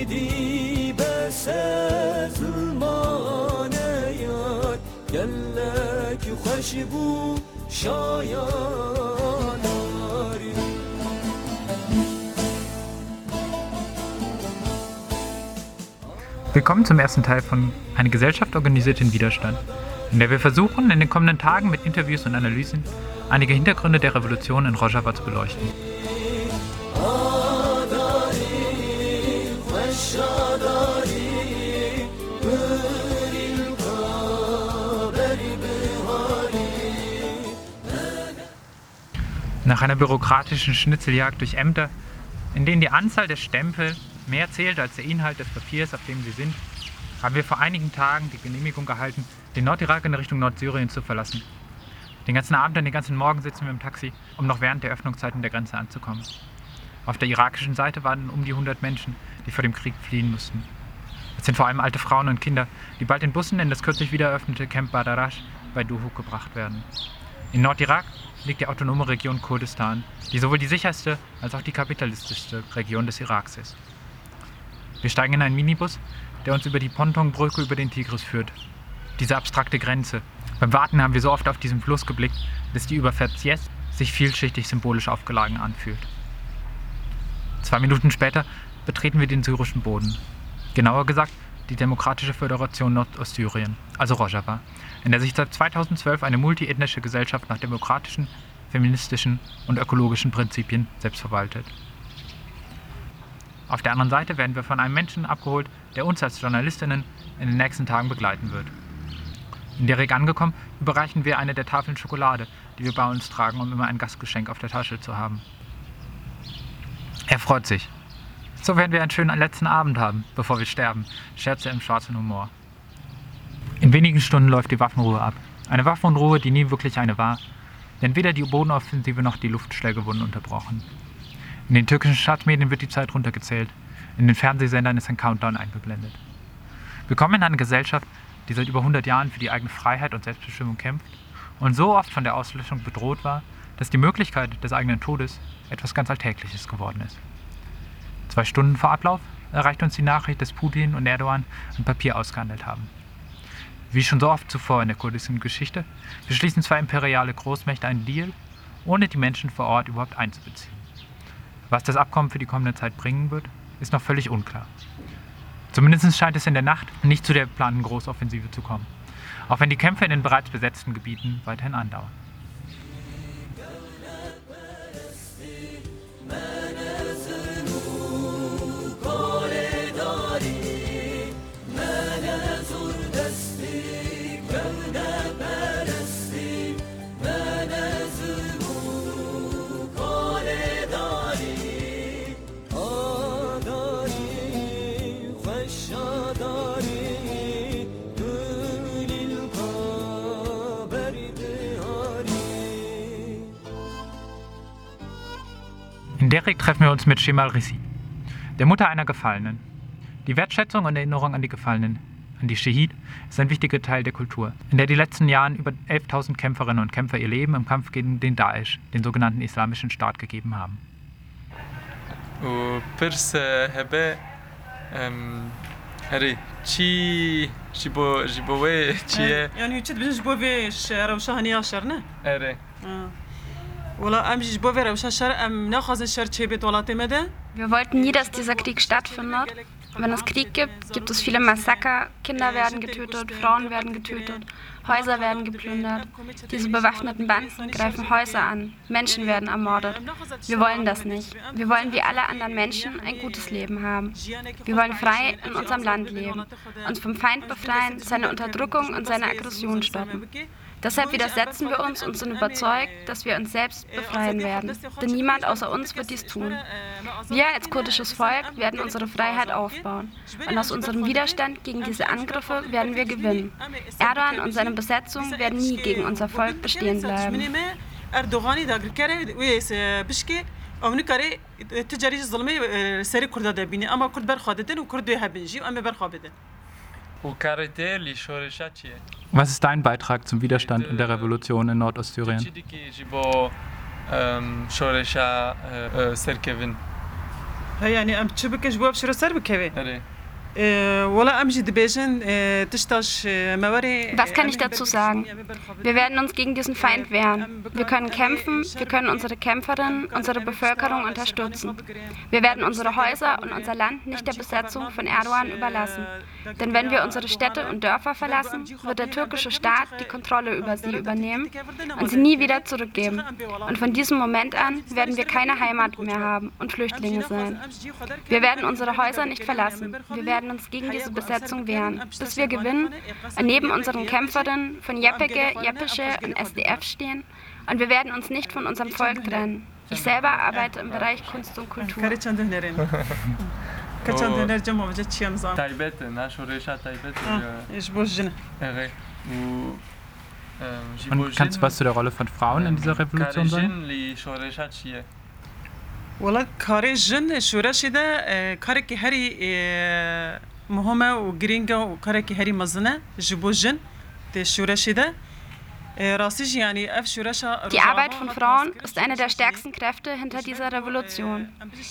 بدی بس ظلمان یار گلک خوش بو شایان آری Willkommen zum ersten Teil von Eine Gesellschaft organisiert den Widerstand, in der wir versuchen, in den kommenden Tagen mit Interviews und Analysen einige Hintergründe der Revolution in Rojava zu beleuchten. Nach einer bürokratischen Schnitzeljagd durch Ämter, in denen die Anzahl der Stempel mehr zählt als der Inhalt des Papiers, auf dem sie sind, haben wir vor einigen Tagen die Genehmigung erhalten, den Nordirak in Richtung Nordsyrien zu verlassen. Den ganzen Abend und den ganzen Morgen sitzen wir im Taxi, um noch während der Öffnungszeiten der Grenze anzukommen. Auf der irakischen Seite waren um die 100 Menschen, die vor dem Krieg fliehen mussten. Es sind vor allem alte Frauen und Kinder, die bald in Bussen in das kürzlich wieder eröffnete Camp Badarash bei Duhok gebracht werden. In Nordirak liegt die autonome Region Kurdistan, die sowohl die sicherste als auch die kapitalistischste Region des Iraks ist. Wir steigen in einen Minibus, der uns über die Pontonbrücke über den Tigris führt. Diese abstrakte Grenze. Beim Warten haben wir so oft auf diesen Fluss geblickt, dass die Überfahrt jetzt sich vielschichtig symbolisch aufgeladen anfühlt. Zwei Minuten später betreten wir den syrischen Boden. Genauer gesagt die Demokratische Föderation Nordostsyrien, also Rojava, in der sich seit 2012 eine multiethnische Gesellschaft nach demokratischen, feministischen und ökologischen Prinzipien selbst verwaltet. Auf der anderen Seite werden wir von einem Menschen abgeholt, der uns als Journalistinnen in den nächsten Tagen begleiten wird. In Derek angekommen, überreichen wir eine der Tafeln Schokolade, die wir bei uns tragen, um immer ein Gastgeschenk auf der Tasche zu haben. Er freut sich. So werden wir einen schönen letzten Abend haben, bevor wir sterben, scherzt er im schwarzen Humor. In wenigen Stunden läuft die Waffenruhe ab. Eine Waffenruhe, die nie wirklich eine war, denn weder die Bodenoffensive noch die Luftschläge wurden unterbrochen. In den türkischen Staatsmedien wird die Zeit runtergezählt. In den Fernsehsendern ist ein Countdown eingeblendet. Wir kommen in eine Gesellschaft, die seit über 100 Jahren für die eigene Freiheit und Selbstbestimmung kämpft und so oft von der Auslöschung bedroht war, dass die Möglichkeit des eigenen Todes etwas ganz Alltägliches geworden ist. Zwei Stunden vor Ablauf erreicht uns die Nachricht, dass Putin und Erdogan ein Papier ausgehandelt haben. Wie schon so oft zuvor in der kurdischen Geschichte beschließen zwei imperiale Großmächte einen Deal, ohne die Menschen vor Ort überhaupt einzubeziehen. Was das Abkommen für die kommende Zeit bringen wird, ist noch völlig unklar. Zumindest scheint es in der Nacht nicht zu der geplanten Großoffensive zu kommen, auch wenn die Kämpfe in den bereits besetzten Gebieten weiterhin andauern. Derek treffen wir uns mit Shemal Rissi, der Mutter einer Gefallenen. Die Wertschätzung und Erinnerung an die Gefallenen, an die Shahid, ist ein wichtiger Teil der Kultur, in der die letzten Jahren über 11.000 Kämpferinnen und Kämpfer ihr Leben im Kampf gegen den Daesh, den sogenannten Islamischen Staat, gegeben haben. و پرس هبه ام، هری چی جی بو جی بوی چیه يعني تشد بجوج بوفيش روشا هنيا شرنا اره wir wollten nie, dass dieser Krieg stattfindet. Wenn es Krieg gibt, gibt es viele Massaker, Kinder werden getötet, Frauen werden getötet, Häuser werden geplündert. Diese bewaffneten Banden greifen Häuser an, Menschen werden ermordet. Wir wollen das nicht. Wir wollen wie alle anderen Menschen ein gutes Leben haben. Wir wollen frei in unserem Land leben, uns vom Feind befreien, seine Unterdrückung und seine Aggression stoppen. Deshalb widersetzen wir uns und sind überzeugt, dass wir uns selbst befreien werden. Denn niemand außer uns wird dies tun. Wir als kurdisches Volk werden unsere Freiheit aufbauen. Und aus unserem Widerstand gegen diese Angriffe werden wir gewinnen. Erdogan und seine Besetzung werden nie gegen unser Volk bestehen bleiben. اردوغاني دا كره ويس بشكي او نكري تجاري ظلمي سري كردا دبيني اما كرد برخادتن وكرد هبنجي واما برخابدن و Was ist dein Beitrag zum Widerstand und der Revolution in Nordostsyrien? چی دیگه جی بو ام، شورشا اه، اه، سرکوین هی یعنی ام چه بکش بو افشرا سر بکوی was kann ich dazu sagen? Wir werden uns gegen diesen Feind wehren. Wir können kämpfen, wir können unsere Kämpferinnen, unsere Bevölkerung unterstützen. Wir werden unsere Häuser und unser Land nicht der Besetzung von Erdogan überlassen. Denn wenn wir unsere Städte und Dörfer verlassen, wird der türkische Staat die Kontrolle über sie übernehmen und sie nie wieder zurückgeben. Und von diesem Moment an werden wir keine Heimat mehr haben und Flüchtlinge sein. Wir werden unsere Häuser nicht verlassen. Wir werden uns gegen diese Besetzung wehren, bis wir gewinnen und neben unseren Kämpferinnen von JPG, JPG und SDF stehen. Und wir werden uns nicht von unserem Volk trennen. Ich selber arbeite im Bereich Kunst und Kultur. کاری چند هنرین که چند هنر جمع وجه چی هم زام تایبته نه شورشا تایبته ایش بوش جنه اره و Und kannst du was zu der Rolle von Frauen in dieser Revolution sagen? وڵات کارێ ژن شوورەشیدا کارێکی هەری مهمە و گرینگە و کارێکی هەری مەزنە ji بۆ ژن تێ شوورەشیدا Die Arbeit von Frauen ist eine der stärksten Kräfte hinter dieser Revolution.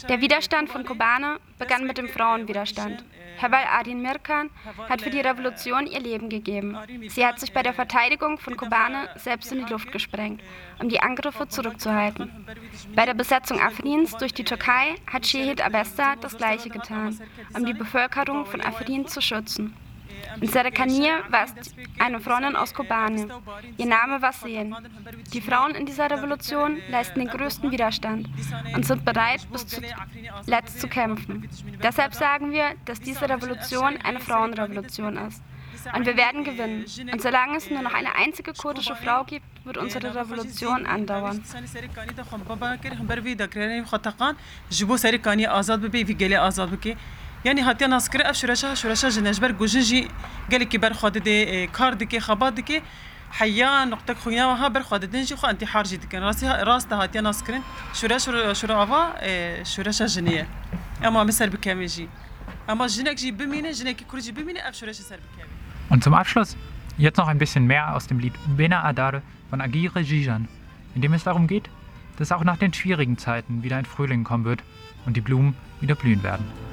Der Widerstand von Kobane begann mit dem Frauenwiderstand. Herbal Adin Mirkan hat für die Revolution ihr Leben gegeben. Sie hat sich bei der Verteidigung von Kobane selbst in die Luft gesprengt, um die Angriffe zurückzuhalten. Bei der Besetzung Afrins durch die Türkei hat Şehit Abesta das Gleiche getan, um die Bevölkerung von Afrin zu schützen. In Serekanier war eine Freundin aus Kobane. Ihr Name war Sehen. Die Frauen in dieser Revolution leisten den größten Widerstand und sind bereit, bis zuletzt zu kämpfen. Deshalb sagen wir, dass diese Revolution eine Frauenrevolution ist. Und wir werden gewinnen. Und solange es nur noch eine einzige kurdische Frau gibt, wird unsere Revolution andauern. جبو سری کانی آزاد ببی وی گلی آزاد بکی یعنی هاتیا ناسکر اف شورشا شورشا جنجبر گوجن جی گلی کی بر خود ده کار دکی خبات دکی حیا نقطه خوینا وها بر خود دن جی خو انتی حارجی دکن راست راست هاتیا ناسکرین شورا شورا شورا آوا شورشا جنیه اما مسر بکمی جی اما جنک جی بمینه جنک کورجی بمینه اف شورشا سر بکمی Und zum Abschluss jetzt noch ein bisschen mehr aus dem Lied Bena Adare von Agire Jijan, in dem es darum geht, dass auch nach den schwierigen Zeiten wieder ein Frühling kommen wird und die Blumen wieder blühen werden.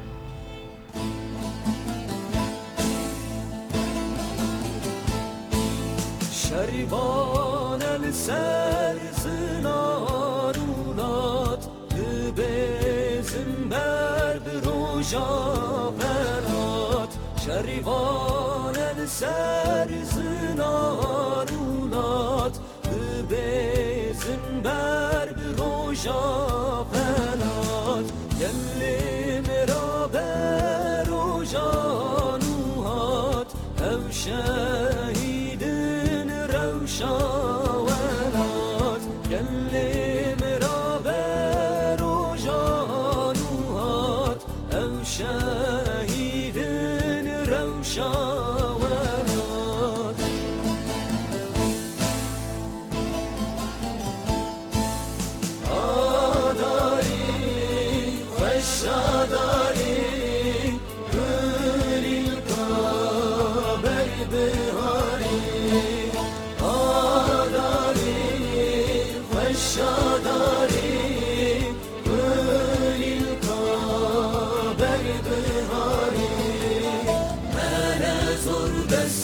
شریبان السر زنارونات ببزم بر بروژا برات شریبان السر زنارونات ببزم بر بروژا برات گلی مرا بروژانوهات هم شهیدن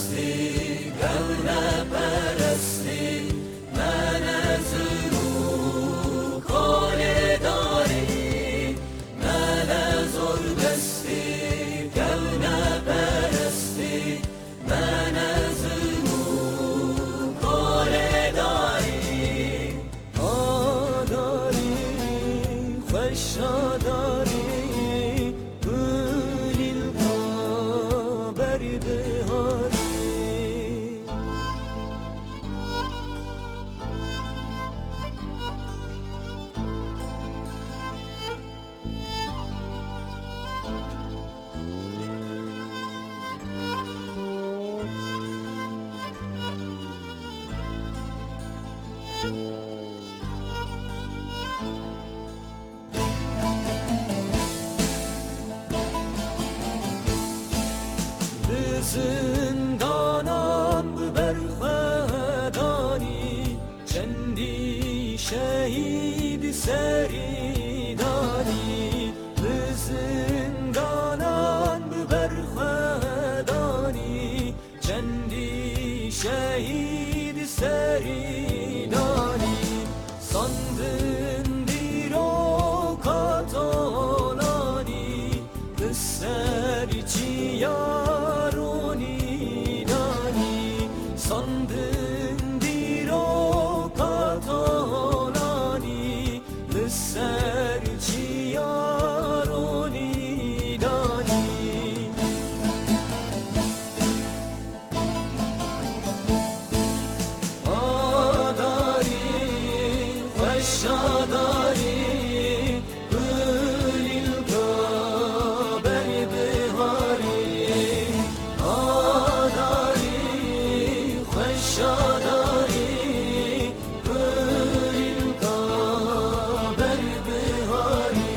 دستی گل پرستی من از رو کار داری من از دستی گل پرستی من از رو کار داری آداری خوشاداری زندانان به برخدانی چندی شهید سریدانی به زندانان به برخدانی چندی شهید سریدانی الشضر قل القاب بهاري. بهاري.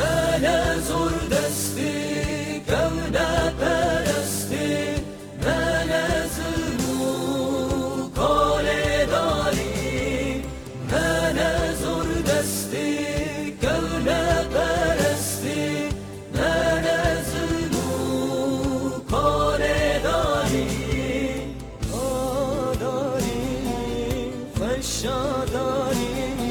أنا زور دستي aşağıdan